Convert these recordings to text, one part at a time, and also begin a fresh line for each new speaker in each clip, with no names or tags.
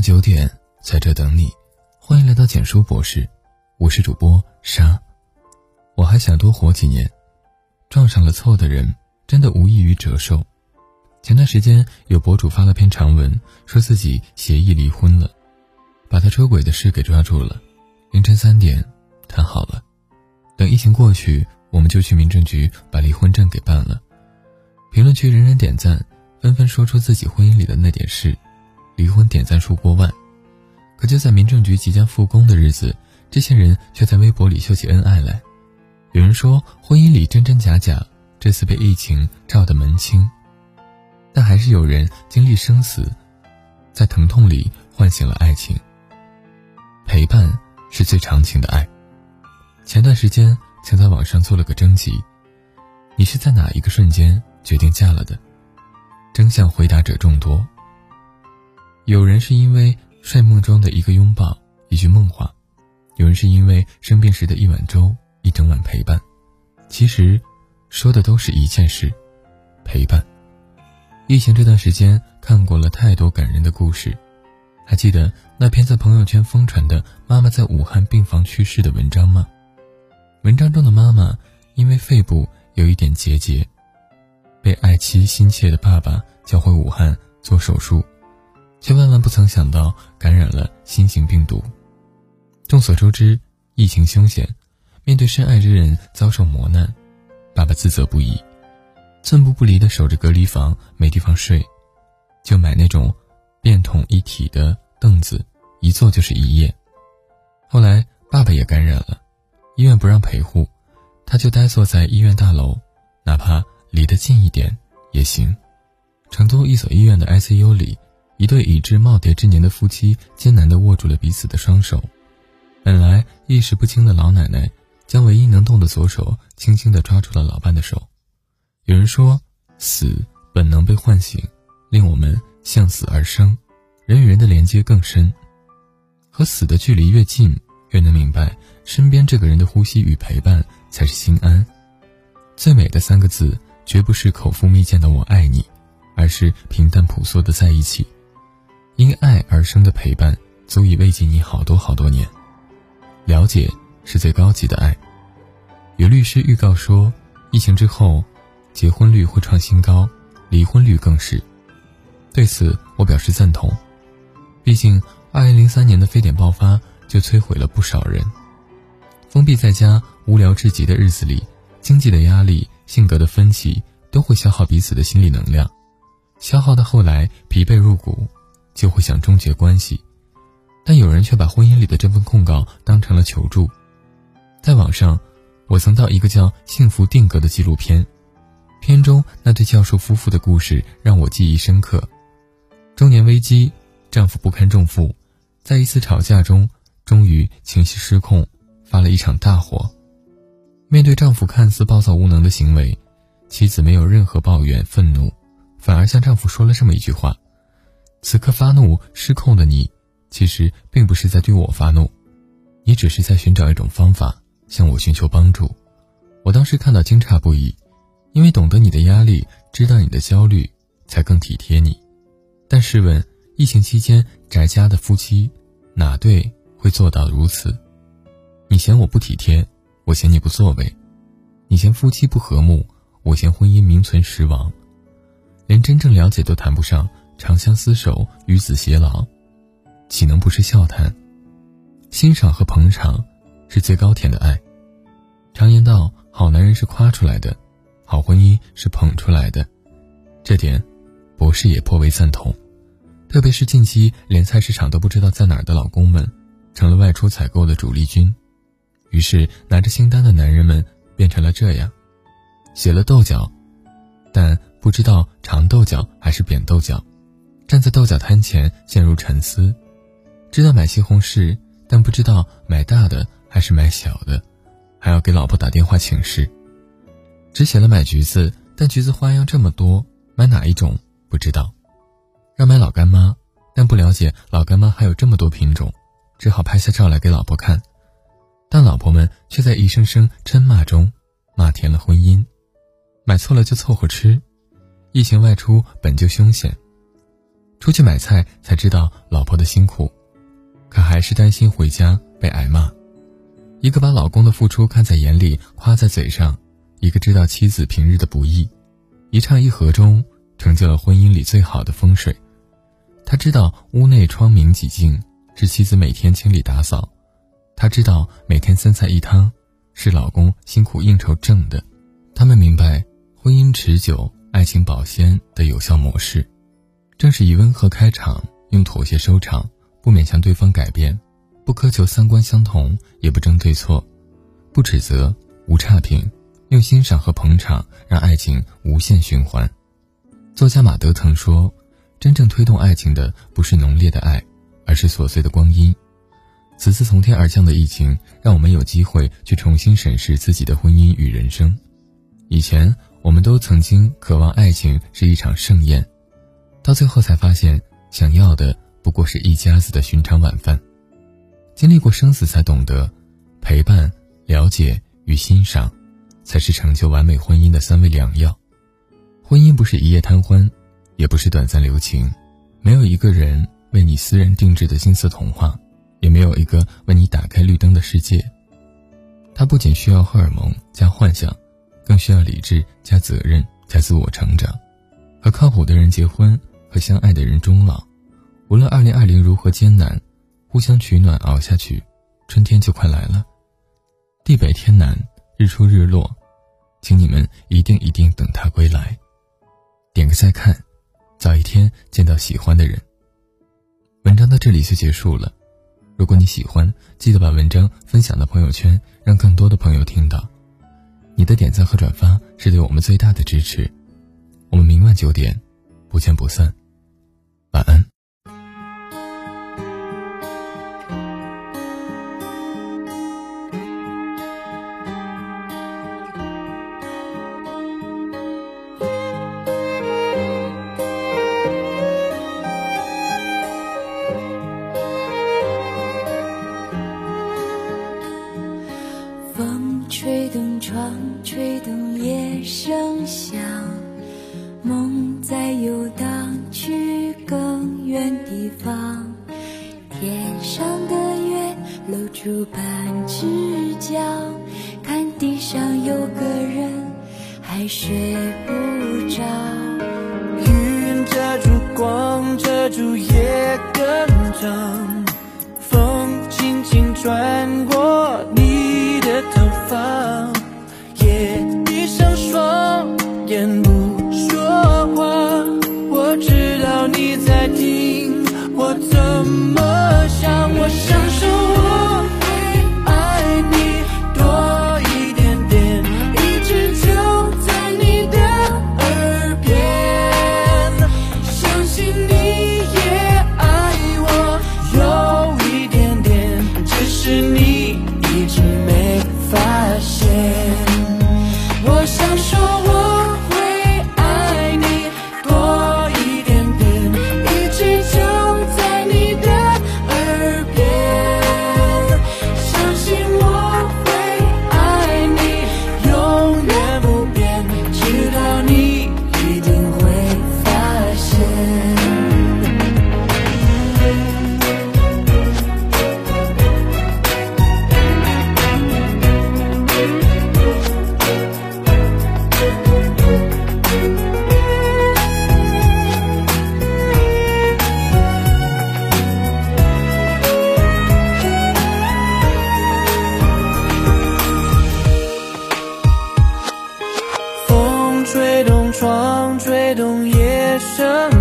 九点，在这等你。欢迎来到简书博士，我是主播沙。我还想多活几年，撞上了错的人，真的无异于折寿。前段时间有博主发了篇长文，说自己协议离婚了，把他出轨的事给抓住了。凌晨三点，谈好了，等疫情过去，我们就去民政局把离婚证给办了。评论区人人点赞，纷纷说出自己婚姻里的那点事，离婚点赞数过万。可就在民政局即将复工的日子，这些人却在微博里秀起恩爱来。有人说婚姻里真真假假，这次被疫情照得门清。但还是有人经历生死，在疼痛里唤醒了爱情。陪伴是最长情的爱。前段时间曾在网上做了个征集：你是在哪一个瞬间决定嫁了的？真相回答者众多。有人是因为。睡梦中的一个拥抱，一句梦话；有人是因为生病时的一碗粥，一整晚陪伴。其实，说的都是一件事：陪伴。疫情这段时间，看过了太多感人的故事。还记得那篇在朋友圈疯传的妈妈在武汉病房去世的文章吗？文章中的妈妈因为肺部有一点结节，被爱妻心切的爸爸叫回武汉做手术。却万万不曾想到感染了新型病毒。众所周知，疫情凶险，面对深爱之人遭受磨难，爸爸自责不已，寸步不离地守着隔离房，没地方睡，就买那种便桶一体的凳子，一坐就是一夜。后来爸爸也感染了，医院不让陪护，他就呆坐在医院大楼，哪怕离得近一点也行。成都一所医院的 ICU 里。一对已至耄耋之年的夫妻艰难地握住了彼此的双手，本来意识不清的老奶奶将唯一能动的左手轻轻地抓住了老伴的手。有人说，死本能被唤醒，令我们向死而生，人与人的连接更深。和死的距离越近，越能明白身边这个人的呼吸与陪伴才是心安。最美的三个字，绝不是口腹蜜饯的“我爱你”，而是平淡朴素的在一起。因爱而生的陪伴，足以慰藉你好多好多年。了解是最高级的爱。有律师预告说，疫情之后，结婚率会创新高，离婚率更是。对此，我表示赞同。毕竟，二零零三年的非典爆发就摧毁了不少人。封闭在家、无聊至极的日子里，经济的压力、性格的分歧，都会消耗彼此的心理能量，消耗到后来疲惫入骨。就会想终结关系，但有人却把婚姻里的这份控告当成了求助。在网上，我曾到一个叫《幸福定格》的纪录片，片中那对教授夫妇的故事让我记忆深刻。中年危机，丈夫不堪重负，在一次吵架中，终于情绪失控，发了一场大火。面对丈夫看似暴躁无能的行为，妻子没有任何抱怨愤怒，反而向丈夫说了这么一句话。此刻发怒失控的你，其实并不是在对我发怒，你只是在寻找一种方法向我寻求帮助。我当时看到惊诧不已，因为懂得你的压力，知道你的焦虑，才更体贴你。但试问，疫情期间宅家的夫妻，哪对会做到如此？你嫌我不体贴，我嫌你不作为；你嫌夫妻不和睦，我嫌婚姻名存实亡。连真正了解都谈不上。长相厮守，与子偕老，岂能不是笑谈？欣赏和捧场，是最高甜的爱。常言道，好男人是夸出来的，好婚姻是捧出来的。这点，博士也颇为赞同。特别是近期连菜市场都不知道在哪儿的老公们，成了外出采购的主力军。于是，拿着清单的男人们变成了这样：写了豆角，但不知道长豆角还是扁豆角。站在豆角摊前陷入沉思，知道买西红柿，但不知道买大的还是买小的，还要给老婆打电话请示。只写了买橘子，但橘子花样这么多，买哪一种不知道。让买老干妈，但不了解老干妈还有这么多品种，只好拍下照来给老婆看。但老婆们却在一声声嗔骂中，骂甜了婚姻。买错了就凑合吃，疫情外出本就凶险。出去买菜才知道老婆的辛苦，可还是担心回家被挨骂。一个把老公的付出看在眼里，夸在嘴上；一个知道妻子平日的不易，一唱一和中成就了婚姻里最好的风水。他知道屋内窗明几净是妻子每天清理打扫，他知道每天三菜一汤是老公辛苦应酬挣的。他们明白婚姻持久、爱情保鲜的有效模式。正是以温和开场，用妥协收场，不勉强对方改变，不苛求三观相同，也不争对错，不指责，无差评，用欣赏和捧场让爱情无限循环。作家马德曾说：“真正推动爱情的不是浓烈的爱，而是琐碎的光阴。”此次从天而降的疫情，让我们有机会去重新审视自己的婚姻与人生。以前，我们都曾经渴望爱情是一场盛宴。到最后才发现，想要的不过是一家子的寻常晚饭。经历过生死，才懂得，陪伴、了解与欣赏，才是成就完美婚姻的三味良药。婚姻不是一夜贪欢，也不是短暂留情，没有一个人为你私人定制的金色童话，也没有一个为你打开绿灯的世界。它不仅需要荷尔蒙加幻想，更需要理智加责任加自我成长。和靠谱的人结婚。和相爱的人终老，无论二零二零如何艰难，互相取暖熬下去，春天就快来了。地北天南，日出日落，请你们一定一定等他归来。点个再看，早一天见到喜欢的人。文章到这里就结束了。如果你喜欢，记得把文章分享到朋友圈，让更多的朋友听到。你的点赞和转发是对我们最大的支持。我们明晚九点，不见不散。晚安。
睡不着。
云遮住光，遮住夜更长，风轻轻穿过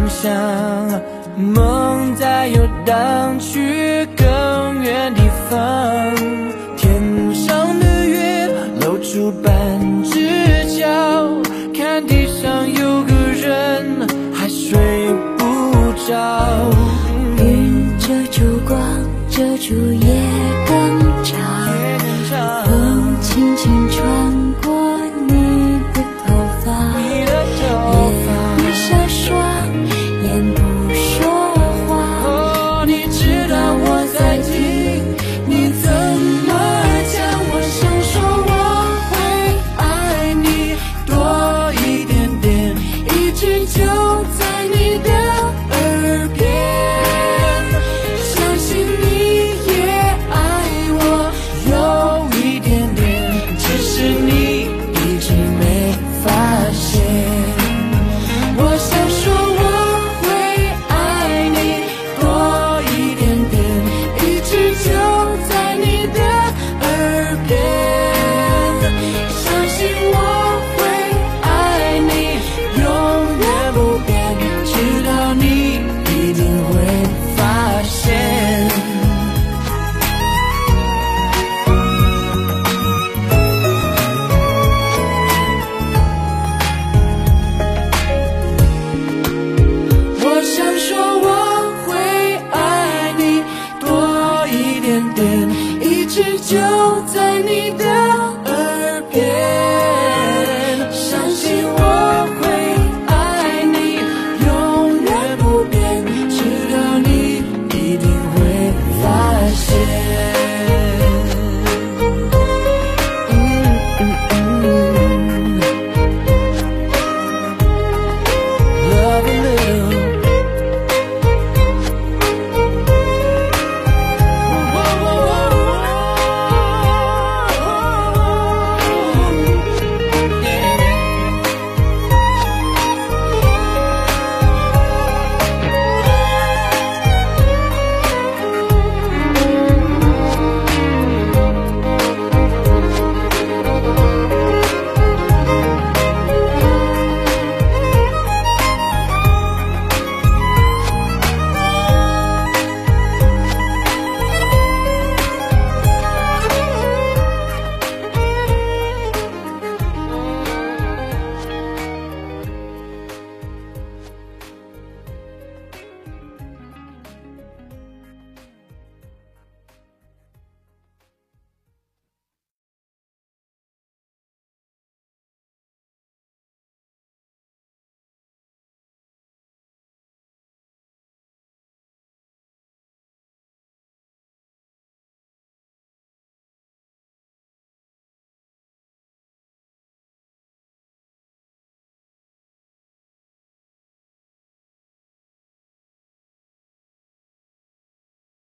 想梦在游荡去更远地方，